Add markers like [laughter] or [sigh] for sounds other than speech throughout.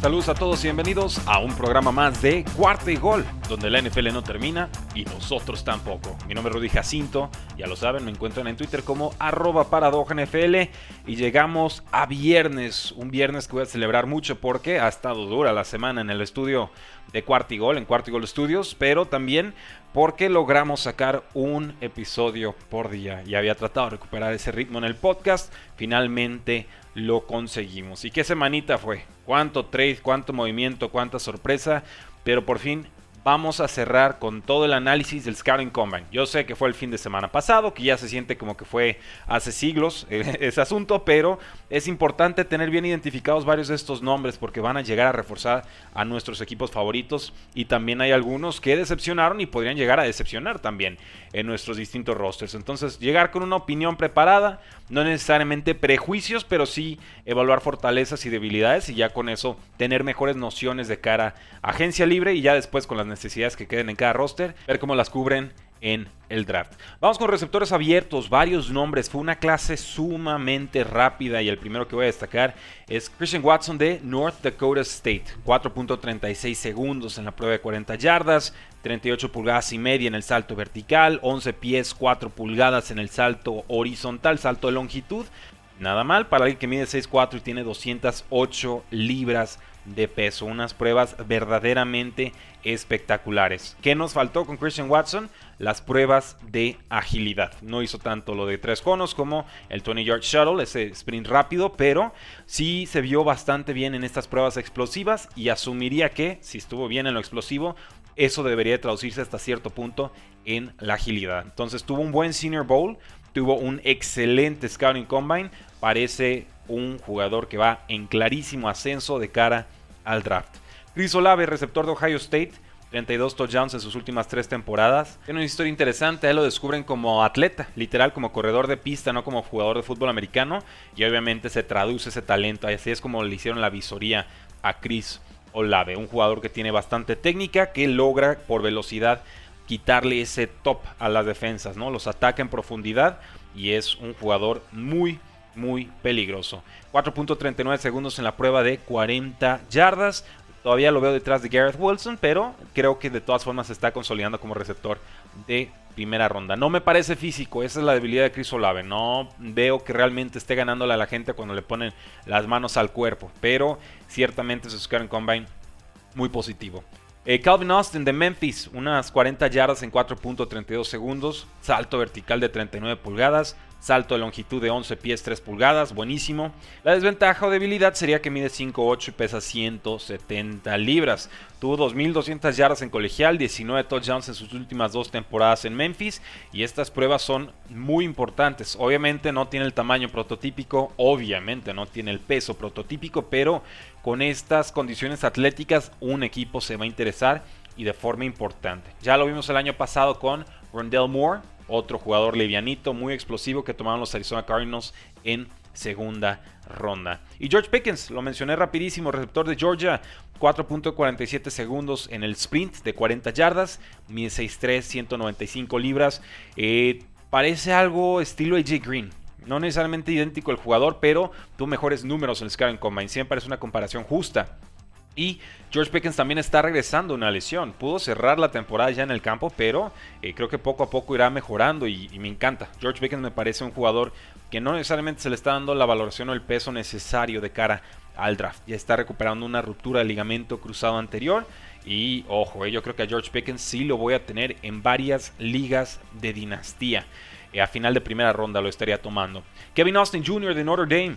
Saludos a todos y bienvenidos a un programa más de Cuarta y Gol, donde la NFL no termina y nosotros tampoco. Mi nombre es Rudy Jacinto, ya lo saben, me encuentran en Twitter como arroba NFL y llegamos a viernes, un viernes que voy a celebrar mucho porque ha estado dura la semana en el estudio de Cuarta y Gol, en Cuarta y Gol Studios, pero también porque logramos sacar un episodio por día. Y había tratado de recuperar ese ritmo en el podcast, finalmente lo conseguimos. ¿Y qué semanita fue? ¿Cuánto trade, cuánto movimiento, cuánta sorpresa? Pero por fin vamos a cerrar con todo el análisis del Scouting Combine. Yo sé que fue el fin de semana pasado, que ya se siente como que fue hace siglos [laughs] eh, ese asunto, pero es importante tener bien identificados varios de estos nombres porque van a llegar a reforzar a nuestros equipos favoritos y también hay algunos que decepcionaron y podrían llegar a decepcionar también en nuestros distintos rosters. Entonces, llegar con una opinión preparada, no necesariamente prejuicios, pero sí evaluar fortalezas y debilidades y ya con eso tener mejores nociones de cara a agencia libre y ya después con las necesidades que queden en cada roster, ver cómo las cubren en el draft. Vamos con receptores abiertos, varios nombres. Fue una clase sumamente rápida y el primero que voy a destacar es Christian Watson de North Dakota State. 4.36 segundos en la prueba de 40 yardas, 38 pulgadas y media en el salto vertical, 11 pies 4 pulgadas en el salto horizontal, salto de longitud. Nada mal para alguien que mide 6'4 y tiene 208 libras de peso. Unas pruebas verdaderamente espectaculares. ¿Qué nos faltó con Christian Watson? Las pruebas de agilidad. No hizo tanto lo de tres conos como el Tony Yard Shuttle, ese sprint rápido, pero sí se vio bastante bien en estas pruebas explosivas y asumiría que, si estuvo bien en lo explosivo, eso debería traducirse hasta cierto punto en la agilidad. Entonces tuvo un buen Senior Bowl, tuvo un excelente Scouting Combine, parece un jugador que va en clarísimo ascenso de cara al draft. Chris Olave, receptor de Ohio State, 32 touchdowns en sus últimas tres temporadas. Tiene una historia interesante, él lo descubren como atleta, literal como corredor de pista, no como jugador de fútbol americano. Y obviamente se traduce ese talento, así es como le hicieron la visoría a Chris Olave, un jugador que tiene bastante técnica, que logra por velocidad quitarle ese top a las defensas, ¿no? Los ataca en profundidad y es un jugador muy, muy peligroso. 4.39 segundos en la prueba de 40 yardas. Todavía lo veo detrás de Gareth Wilson, pero creo que de todas formas se está consolidando como receptor de primera ronda. No me parece físico, esa es la debilidad de Chris Olave. No veo que realmente esté ganándole a la gente cuando le ponen las manos al cuerpo, pero ciertamente su Karen Combine muy positivo. Eh, Calvin Austin de Memphis, unas 40 yardas en 4.32 segundos, salto vertical de 39 pulgadas, salto de longitud de 11 pies 3 pulgadas, buenísimo. La desventaja o debilidad sería que mide 5'8 y pesa 170 libras. Tuvo 2.200 yardas en colegial, 19 touchdowns en sus últimas dos temporadas en Memphis y estas pruebas son muy importantes. Obviamente no tiene el tamaño prototípico, obviamente no tiene el peso prototípico, pero con estas condiciones atléticas un equipo se va a interesar y de forma importante. Ya lo vimos el año pasado con Rondell Moore, otro jugador livianito, muy explosivo que tomaron los Arizona Cardinals en segunda ronda. Y George Pickens, lo mencioné rapidísimo, receptor de Georgia, 4.47 segundos en el sprint de 40 yardas, 6'3, 195 libras. Eh, parece algo estilo AJ Green. No necesariamente idéntico el jugador, pero tuvo mejores números en el Scaring Combine. Siempre es una comparación justa. Y George Pickens también está regresando una lesión. Pudo cerrar la temporada ya en el campo, pero eh, creo que poco a poco irá mejorando y, me encanta. George Pickens me parece un jugador que no necesariamente se le está dando la valoración o el peso necesario de cara al draft. Ya está recuperando una ruptura de ligamento cruzado anterior. Y ojo, eh, yo creo que a George Pickens sí lo voy a tener en varias ligas de dinastía. Eh, a final de primera ronda lo estaría tomando. Kevin Austin Jr. de Notre Dame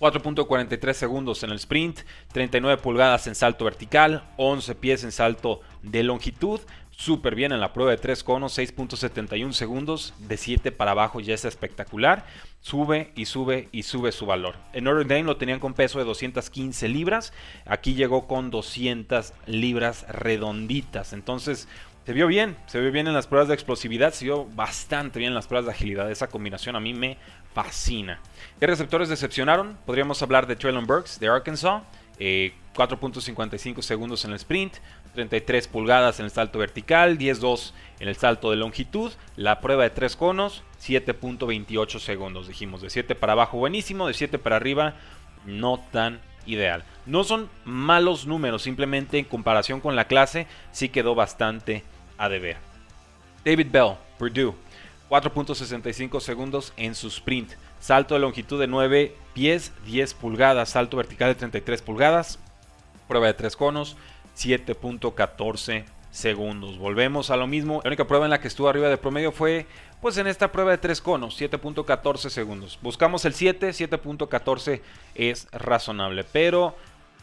4.43 segundos en el sprint, 39 pulgadas en salto vertical, 11 pies en salto de longitud, súper bien en la prueba de 3 conos, 6.71 segundos, de 7 para abajo ya es espectacular, sube y sube y sube su valor. En Notre Dame lo tenían con peso de 215 libras, aquí llegó con 200 libras redonditas, entonces se vio bien, se vio bien en las pruebas de explosividad, se vio bastante bien en las pruebas de agilidad, esa combinación a mí me fascina. ¿Qué receptores decepcionaron? Podríamos hablar de Traylon Burks de Arkansas, 4.55 eh, segundos en el sprint, 33 pulgadas en el salto vertical, 10.2 en el salto de longitud, la prueba de 3 conos, 7.28 segundos, dijimos, de 7 para abajo buenísimo, de 7 para arriba no tan ideal. No son malos números, simplemente en comparación con la clase sí quedó bastante a deber. David Bell, Purdue, 4.65 segundos en su sprint, salto de longitud de 9 pies, 10 pulgadas, salto vertical de 33 pulgadas, prueba de 3 conos, 7.14 segundos. Volvemos a lo mismo. La única prueba en la que estuvo arriba de promedio fue pues en esta prueba de 3 conos, 7.14 segundos. Buscamos el 7, 7.14 es razonable, pero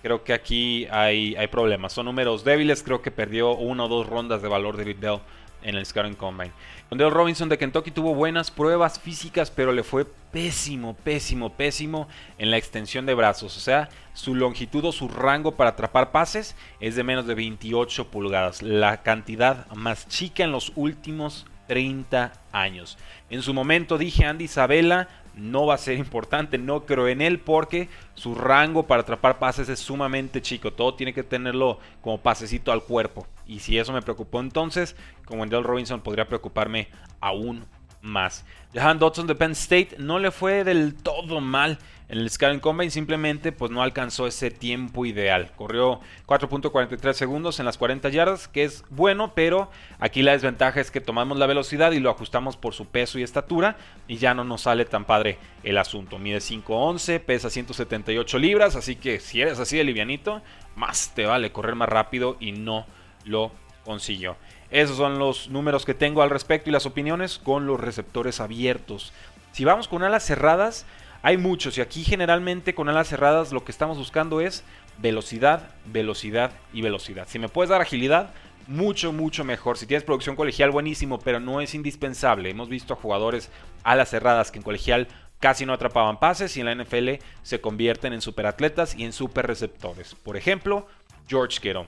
creo que aquí hay, hay problemas. Son números débiles, creo que perdió una o dos rondas de valor de Bell en el Scouting Combine. Dale Robinson de Kentucky tuvo buenas pruebas físicas, pero le fue pésimo, pésimo, pésimo en la extensión de brazos. O sea, su longitud o su rango para atrapar pases es de menos de 28 pulgadas. La cantidad más chica en los últimos 30 años. En su momento dije Andy Isabella no va a ser importante, no creo en él porque su rango para atrapar pases es sumamente chico, todo tiene que tenerlo como pasecito al cuerpo. Y si eso me preocupó entonces, como Wendell Robinson podría preocuparme aún más. Jahan Dodson de Penn State no le fue del todo mal en el Scouting Combine, simplemente pues no alcanzó ese tiempo ideal. Corrió 4.43 segundos en las 40 yardas, que es bueno, pero aquí la desventaja es que tomamos la velocidad y lo ajustamos por su peso y estatura y ya no nos sale tan padre el asunto. Mide 5'11, pesa 178 libras, así que si eres así de livianito, más te vale correr más rápido y no lo consiguió. Esos son los números que tengo al respecto y las opiniones con los receptores abiertos. Si vamos con alas cerradas, hay muchos y aquí generalmente con alas cerradas lo que estamos buscando es velocidad, velocidad y velocidad. Si me puedes dar agilidad, mucho, mucho mejor. Si tienes producción colegial, buenísimo, pero no es indispensable. Hemos visto a jugadores alas cerradas que en colegial casi no atrapaban pases y en la NFL se convierten en superatletas y en super receptores. Por ejemplo, George Kittle.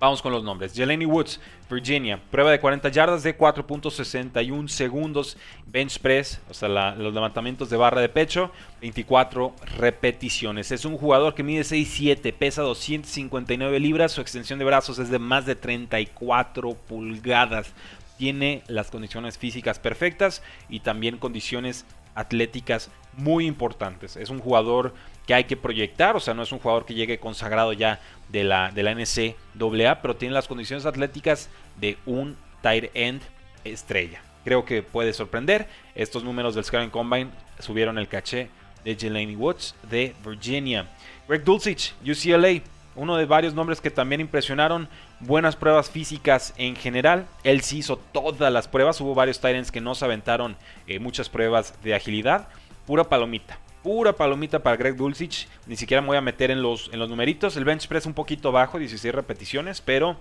Vamos con los nombres. Jelani Woods, Virginia. Prueba de 40 yardas de 4.61 segundos. Bench press, o sea, los levantamientos de barra de pecho. 24 repeticiones. Es un jugador que mide 6'7, pesa 259 libras. Su extensión de brazos es de más de 34 pulgadas. Tiene las condiciones físicas perfectas y también condiciones atléticas muy importantes. Es un jugador que hay que proyectar, o sea, no es un jugador que llegue consagrado ya de la, de la NCAA, pero tiene las condiciones atléticas de un tight end estrella. Creo que puede sorprender. Estos números del Scouting Combine subieron el caché de Jelani Woods de Virginia. Greg Dulcich, UCLA, uno de varios nombres que también impresionaron. Buenas pruebas físicas en general. Él sí hizo todas las pruebas. Hubo varios Titans que no se aventaron eh, muchas pruebas de agilidad. Pura palomita. Pura palomita para Greg Dulcich. Ni siquiera me voy a meter en los, en los numeritos. El bench press un poquito bajo, 16 repeticiones, pero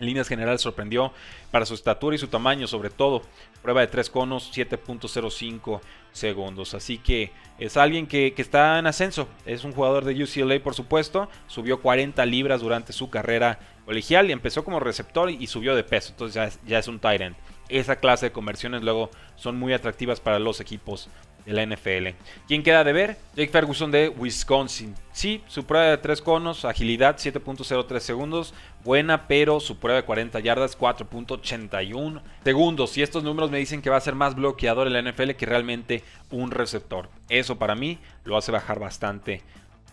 en líneas generales sorprendió para su estatura y su tamaño sobre todo. Prueba de 3 conos, 7.05 segundos. Así que es alguien que, está en ascenso. Es un jugador de UCLA por supuesto. Subió 40 libras durante su carrera colegial y empezó como receptor y subió de peso. Entonces ya es, ya es un tight. Esa clase de conversiones luego son muy atractivas para los equipos de la NFL. ¿Quién queda de ver? Jake Ferguson de Wisconsin. Sí, su prueba de 3 conos, agilidad 7.03 segundos, buena, pero su prueba de 40 yardas 4.81 segundos. Y estos números me dicen que va a ser más bloqueador en la NFL que realmente un receptor. Eso para mí lo hace bajar bastante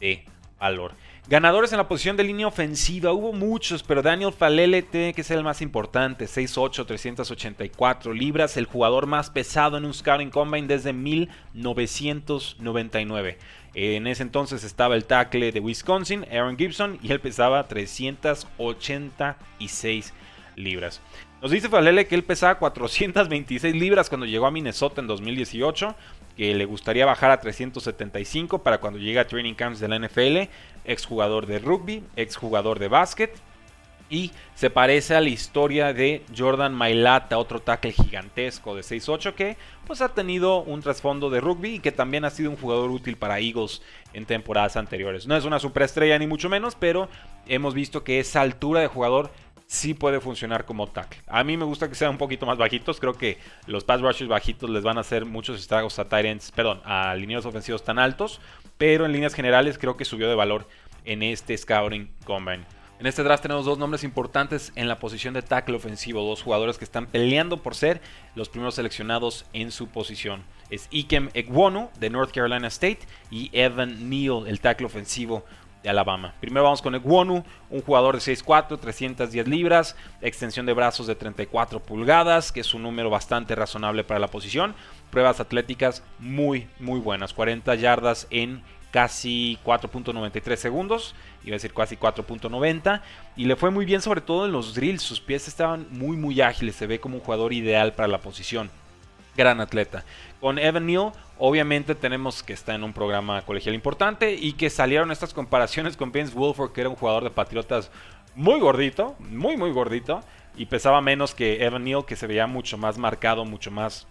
de valor. Ganadores en la posición de línea ofensiva, hubo muchos, pero Daniel Falele tiene que ser el más importante, 6'8, 384 libras, el jugador más pesado en un Scouting Combine desde 1999. En ese entonces estaba el tackle de Wisconsin, Aaron Gibson, y él pesaba 386 libras. Nos dice Falele que él pesaba 426 libras cuando llegó a Minnesota en 2018, que le gustaría bajar a 375 para cuando llegue a training camps de la NFL, exjugador de rugby, exjugador de básquet y se parece a la historia de Jordan Mailata, otro tackle gigantesco de 6'8 que pues ha tenido un trasfondo de rugby y que también ha sido un jugador útil para Eagles en temporadas anteriores. No es una superestrella ni mucho menos, pero hemos visto que esa altura de jugador sí puede funcionar como tackle. A mí me gusta que sean un poquito más bajitos. Creo que los pass rushers bajitos les van a hacer muchos estragos a tight perdón, a ofensivos tan altos. Pero en líneas generales creo que subió de valor en este Scouting Combine. En este draft tenemos dos nombres importantes en la posición de tackle ofensivo, dos jugadores que están peleando por ser los primeros seleccionados en su posición. Es Ikem Egwonu de North Carolina State y Evan Neal, el tackle ofensivo Alabama. Primero vamos con Egwonu, un jugador de 6'4, 310 libras, extensión de brazos de 34 pulgadas, que es un número bastante razonable para la posición. Pruebas atléticas muy, muy buenas, 40 yardas en casi 4.93 segundos, iba a decir casi 4.90, y le fue muy bien sobre todo en los drills, sus pies estaban muy muy ágiles, se ve como un jugador ideal para la posición. Gran atleta. Con Evan Neal, obviamente tenemos que está en un programa colegial importante y que salieron estas comparaciones con Vince Wilford, que era un jugador de Patriotas muy gordito, muy muy gordito, y pesaba menos que Evan Neal, que se veía mucho más marcado, mucho más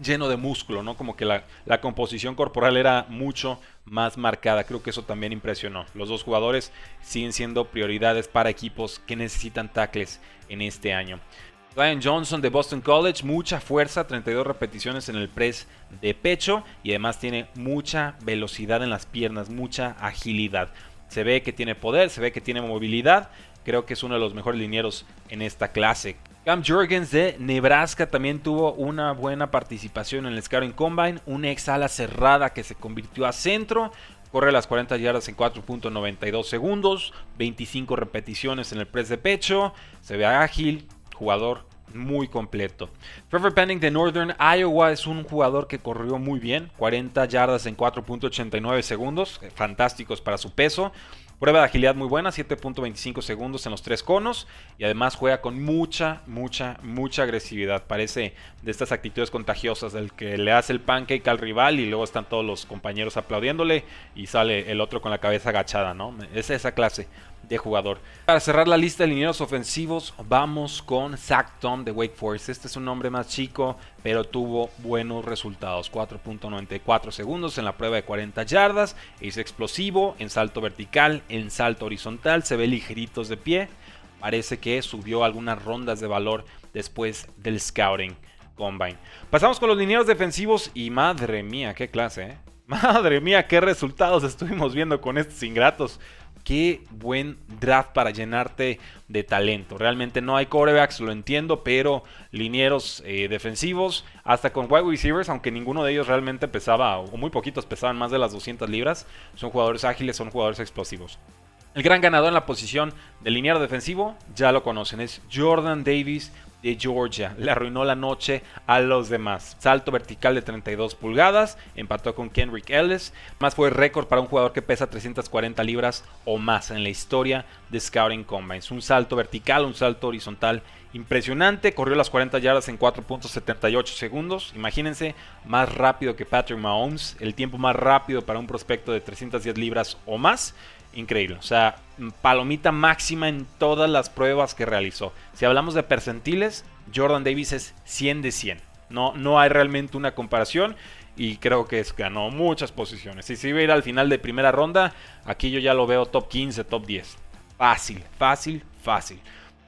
lleno de músculo, ¿no? Como que la, la, composición corporal era mucho más marcada. Creo que eso también impresionó. Los dos jugadores siguen siendo prioridades para equipos que necesitan tackles en este año. Ryan Johnson de Boston College, mucha fuerza, 32 repeticiones en el press de pecho y además tiene mucha velocidad en las piernas, mucha agilidad. Se ve que tiene poder, se ve que tiene movilidad. Creo que es uno de los mejores linieros en esta clase. Cam Jurgens de Nebraska también tuvo una buena participación en el Scouting Combine, un ex ala cerrada que se convirtió a centro, corre las 40 yardas en 4.92 segundos, 25 repeticiones en el press de pecho, se ve ágil, jugador muy completo. Trevor Penning de Northern Iowa es un jugador que corrió muy bien, 40 yardas en 4.89 segundos, fantásticos para su peso. Prueba de agilidad muy buena, 7.25 segundos en los tres conos. Y además juega con mucha, mucha, mucha agresividad. Parece de estas actitudes contagiosas del que le hace el pancake al rival y luego están todos los compañeros aplaudiéndole y sale el otro con la cabeza agachada, ¿no? Es esa clase de jugador. Para cerrar la lista de linieros ofensivos, vamos con Zach Tom de Wake Forest. Este es un nombre más chico, pero tuvo buenos resultados. 4.94 segundos en la prueba de 40 yardas. Es explosivo en salto vertical, en salto horizontal. Se ve ligeritos de pie. Parece que subió algunas rondas de valor después del scouting combine. Pasamos con los linieros defensivos y madre mía, qué clase, ¿eh? [laughs] Madre mía, qué resultados estuvimos viendo con estos ingratos qué buen draft para llenarte de talento. Realmente no hay corebacks, lo entiendo, pero linieros eh, defensivos, hasta con wide receivers, aunque ninguno de ellos realmente pesaba, o muy poquitos pesaban más de las 200 libras, son jugadores ágiles, son jugadores explosivos. El gran ganador en la posición de liniero defensivo, ya lo conocen, es Jordan Davis de Georgia. Le arruinó la noche a los demás. Salto vertical de 32 pulgadas, empató con Kenrick Ellis. Más fue récord para un jugador que pesa 340 libras o más en la historia de Scouting Combines. Un salto vertical, un salto horizontal impresionante. Corrió las 40 yardas en 4.78 segundos. Imagínense, más rápido que Patrick Mahomes. El tiempo más rápido para un prospecto de 310 libras o más increíble. O sea, palomita máxima en todas las pruebas que realizó. Si hablamos de percentiles, Jordan Davis es 100 de 100. No, no hay realmente una comparación y creo que ganó muchas posiciones. Y si iba a ir al final de primera ronda, aquí yo ya lo veo top 15, top 10. Fácil, fácil, fácil.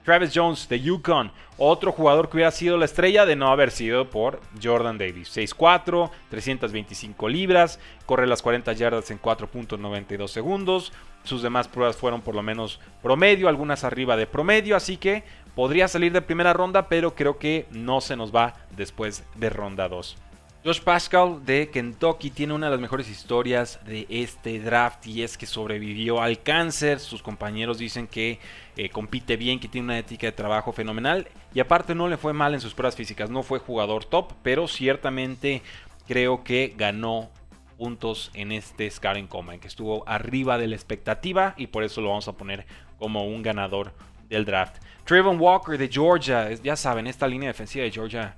Travis Jones de Yukon, otro jugador que hubiera sido la estrella de no haber sido por Jordan Davis. 6'4, 325 libras, corre las 40 yardas en 4.92 segundos. Sus demás pruebas fueron por lo menos promedio, algunas arriba de promedio, así que podría salir de primera ronda, pero creo que no se nos va después de ronda 2. Josh Pascal de Kentucky tiene una de las mejores historias de este draft y es que sobrevivió al cáncer. Sus compañeros dicen que eh, compite bien, que tiene una ética de trabajo fenomenal y aparte no le fue mal en sus pruebas físicas. No fue jugador top, pero ciertamente creo que ganó puntos en este Scouting Combine, que estuvo arriba de la expectativa y por eso lo vamos a poner como un ganador del draft. Trayvon Walker de Georgia, ya saben, esta línea defensiva de Georgia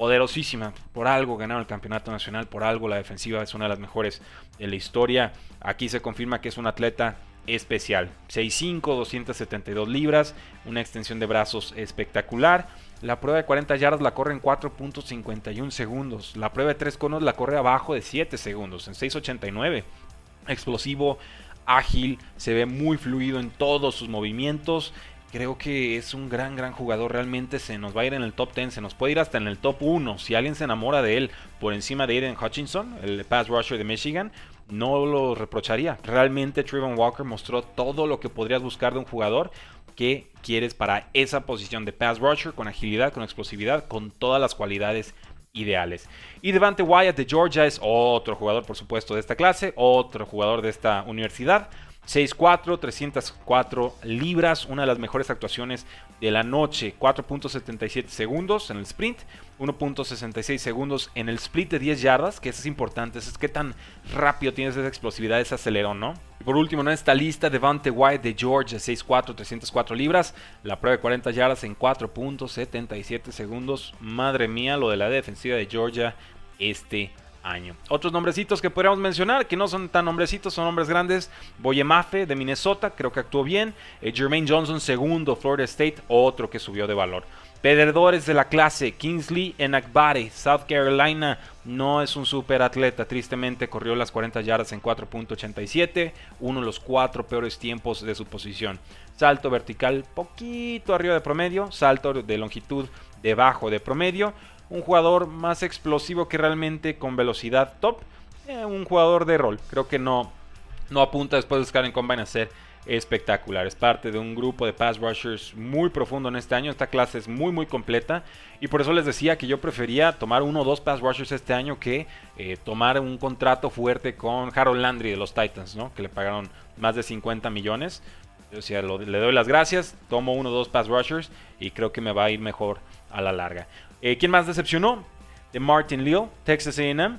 poderosísima. Por algo ganaron el campeonato nacional, por algo la defensiva es una de las mejores de la historia. Aquí se confirma que es un atleta especial. 6'5, 272 libras, una extensión de brazos espectacular. La prueba de 40 yardas la corre en 4.51 segundos. La prueba de 3 conos la corre abajo de 7 segundos, en 6.89. Explosivo, ágil, se ve muy fluido en todos sus movimientos. Creo que es un gran, gran jugador. Realmente se nos va a ir en el top 10, se nos puede ir hasta en el top 1. Si alguien se enamora de él por encima de Aiden Hutchinson, el pass rusher de Michigan, no lo reprocharía. Realmente Trayvon Walker mostró todo lo que podrías buscar de un jugador que quieres para esa posición de pass rusher, con agilidad, con explosividad, con todas las cualidades ideales. Y Devante Wyatt de Georgia es otro jugador, por supuesto, de esta clase, otro jugador de esta universidad. 6'4, 304 libras, una de las mejores actuaciones de la noche. 4.77 segundos en el sprint, 1.66 segundos en el split de 10 yardas, que eso es importante, es que tan rápido tienes esa explosividad, ese acelerón, ¿no? Y por último, en esta lista, Devante White de Georgia, 6'4, 304 libras, la prueba de 40 yardas en 4.77 segundos. Madre mía, lo de la defensiva de Georgia este año. Otros nombrecitos que podríamos mencionar, que no son tan nombrecitos, son nombres grandes. Boyemafe de Minnesota, creo que actuó bien. Eh, Jermaine Johnson, segundo, Florida State, otro que subió de valor. Perdedores de la clase, Kingsley Enakbare, South Carolina, no es un super atleta, tristemente corrió las 40 yardas en 4.87, uno de los cuatro peores tiempos de su posición. Salto vertical poquito arriba de promedio, salto de longitud debajo de promedio, un jugador más explosivo que realmente con velocidad top. Eh, un jugador de rol. Creo que no, no apunta después de buscar en Combine a ser espectacular. Es parte de un grupo de pass rushers muy profundo en este año. Esta clase es muy muy completa y por eso les decía que yo prefería tomar uno o dos pass rushers este año que eh, tomar un contrato fuerte con Harold Landry de los Titans, ¿no? que le pagaron más de 50 millones. Yo decía, le doy las gracias, tomo uno o dos pass rushers y creo que me va a ir mejor a la larga. Eh, ¿Quién más decepcionó? De Martin Leal, Texas AM.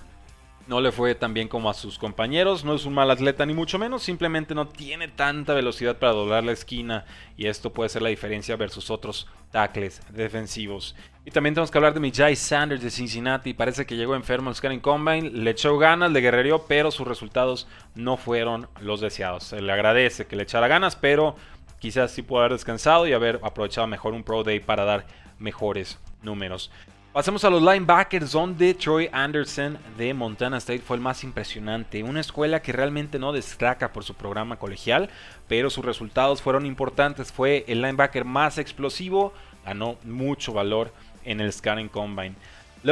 No le fue tan bien como a sus compañeros. No es un mal atleta ni mucho menos. Simplemente no tiene tanta velocidad para doblar la esquina. Y esto puede ser la diferencia versus otros tackles defensivos. Y también tenemos que hablar de Mijay Sanders de Cincinnati. Parece que llegó enfermo al Scanning Combine. Le echó ganas, le guerrereó, pero sus resultados no fueron los deseados. Se le agradece que le echara ganas, pero quizás sí pudo haber descansado y haber aprovechado mejor un Pro Day para dar mejores números. Pasemos a los linebackers, donde Troy Anderson de Montana State fue el más impresionante. Una escuela que realmente no destaca por su programa colegial, pero sus resultados fueron importantes. Fue el linebacker más explosivo, ganó mucho valor en el Scanning Combine.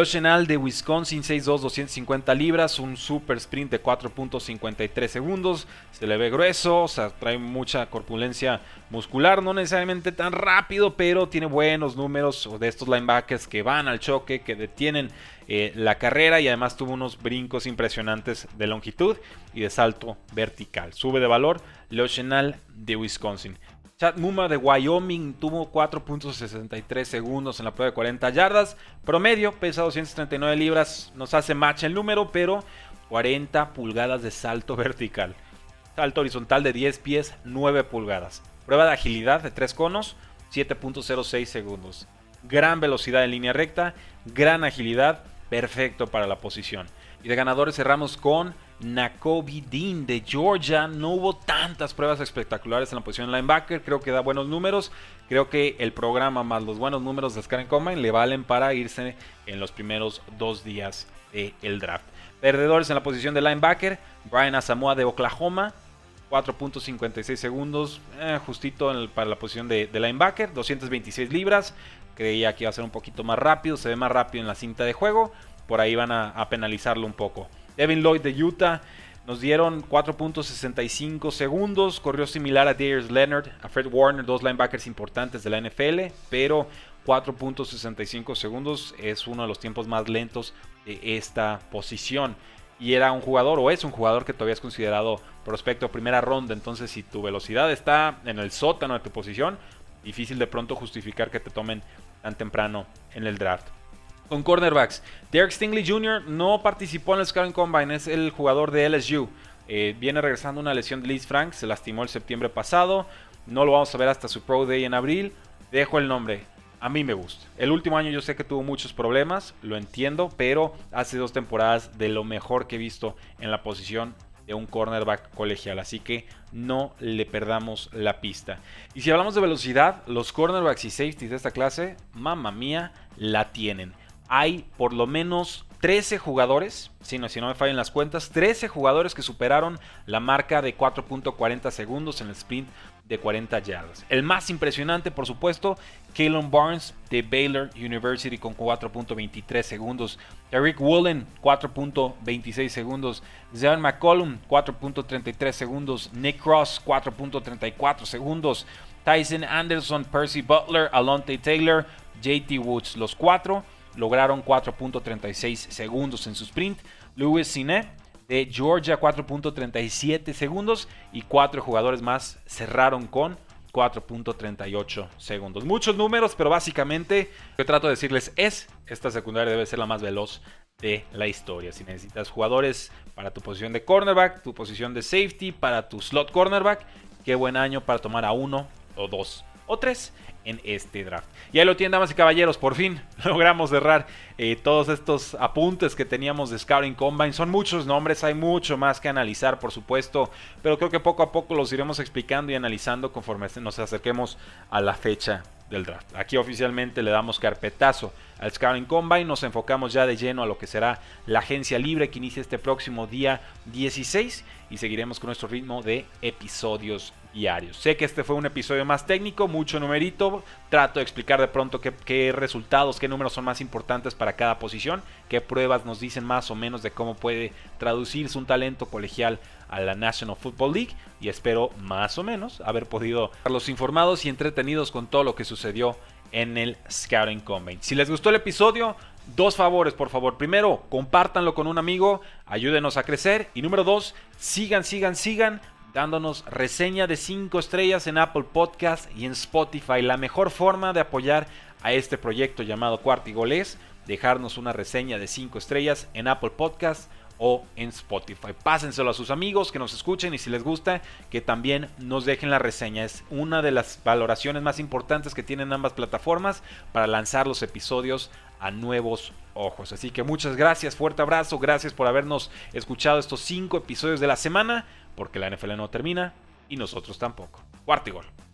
Chenal de Wisconsin, 6'2, 250 libras, un super sprint de 4.53 segundos. Se le ve grueso, o sea, trae mucha corpulencia muscular, no necesariamente tan rápido, pero tiene buenos números de estos linebackers que van al choque, que detienen eh, la carrera y además tuvo unos brincos impresionantes de longitud y de salto vertical. Sube de valor Chenal de Wisconsin. Chad Muma de Wyoming tuvo 4.63 segundos en la prueba de 40 yardas. Promedio, pesa 239 libras. Nos hace match el número, pero 40 pulgadas de salto [laughs] vertical. Salto horizontal de 10 pies, 9 pulgadas. Prueba de agilidad de 3 conos, 7.06 segundos. Gran velocidad en línea recta, gran agilidad, perfecto para la posición. Y de ganadores cerramos con Nakobe Dean de Georgia. No hubo tantas pruebas espectaculares en la posición de linebacker. Creo que da buenos números. Creo que el programa más los buenos números de Scan Combine le valen para irse en los primeros dos días del draft. Perdedores en la posición de linebacker. Brian Asamoah de Oklahoma. 4.56 segundos, eh, justito para la posición de, de, linebacker, 226 libras. Creía que iba a ser un poquito más rápido, se ve más rápido en la cinta de juego. Por ahí van a penalizarlo un poco. Devin Lloyd de Utah. Nos dieron 4.65 segundos. Corrió similar a Darius Leonard, a Fred Warner, dos linebackers importantes de la NFL. Pero 4.65 segundos es uno de los tiempos más lentos de esta posición. Y era un jugador, o es un jugador que todavía es considerado prospecto primera ronda. Entonces, si tu velocidad está en el sótano de tu posición, difícil de pronto justificar que te tomen tan temprano en el draft. Con cornerbacks, Derek Stingley Jr. no participó en el Scouting Combine, es el jugador de LSU. Eh, viene regresando una lesión de Liz Frank, se lastimó el septiembre pasado. no lo vamos a ver hasta su Pro Day en abril. Dejo el nombre. A mí me gusta. El último año yo sé que tuvo muchos problemas, lo entiendo, pero hace dos temporadas de lo mejor que he visto en la posición de un cornerback colegial, así que no le perdamos la pista. Y si hablamos de velocidad, los cornerbacks y safeties de esta clase, mamma mía, la tienen. Hay por lo menos 13 jugadores, si no, si no me fallan las cuentas, 13 jugadores que superaron la marca de 4.40 segundos en el sprint de 40 yardas. El más impresionante, por supuesto, Kalen Barnes de Baylor University con 4.23 segundos. Eric Woolen 4.26 segundos. Zion McCollum 4.33 segundos. Nick Cross 4.34 segundos. Tyson Anderson, Percy Butler, Alonte Taylor, JT Woods. Los cuatro lograron 4.36 segundos en su sprint. Louis Cine de Georgia 4.37 segundos y cuatro jugadores más cerraron con 4.38 segundos. Muchos números, pero básicamente lo que trato de decirles es, esta secundaria debe ser la más veloz de la historia. Si necesitas jugadores para tu posición de cornerback, tu posición de safety, para tu slot cornerback, qué buen año para tomar a uno o dos o tres en este draft. Y ahí lo tienen, damas y caballeros, por fin [laughs] logramos cerrar eh, todos estos apuntes que teníamos de Scouting Combine. Son muchos nombres, hay mucho más que analizar, por supuesto, pero creo que poco a poco los iremos explicando y analizando conforme nos acerquemos a la fecha del draft. Aquí oficialmente le damos carpetazo al Scouting Combine, nos enfocamos ya de lleno a lo que será la agencia libre que inicia este próximo día 16 y seguiremos con nuestro ritmo de episodios diarios. Sé que este fue un episodio más técnico, mucho numerito, trato de explicar de pronto qué, resultados, qué números son más importantes para cada posición, qué pruebas nos dicen más o menos de cómo puede traducirse un talento colegial a la National Football League y espero más o menos haber podido los informados y entretenidos con todo lo que sucedió en el Scouting Combine. Si les gustó el episodio, dos favores, por favor. Primero, compártanlo con un amigo, ayúdenos a crecer. Y número dos, sigan, sigan, sigan dándonos reseña de 5 estrellas en Apple Podcast y en Spotify. La mejor forma de apoyar a este proyecto llamado Cuartigol es dejarnos una reseña de 5 estrellas en Apple Podcast o en Spotify. Pásenselo a sus amigos que nos escuchen y si les gusta que también nos dejen la reseña. Es una de las valoraciones más importantes que tienen ambas plataformas para lanzar los episodios a nuevos ojos. Así que muchas gracias, fuerte abrazo, gracias por habernos escuchado estos cinco episodios de la semana, porque la NFL no termina y nosotros tampoco. Cuarto gol.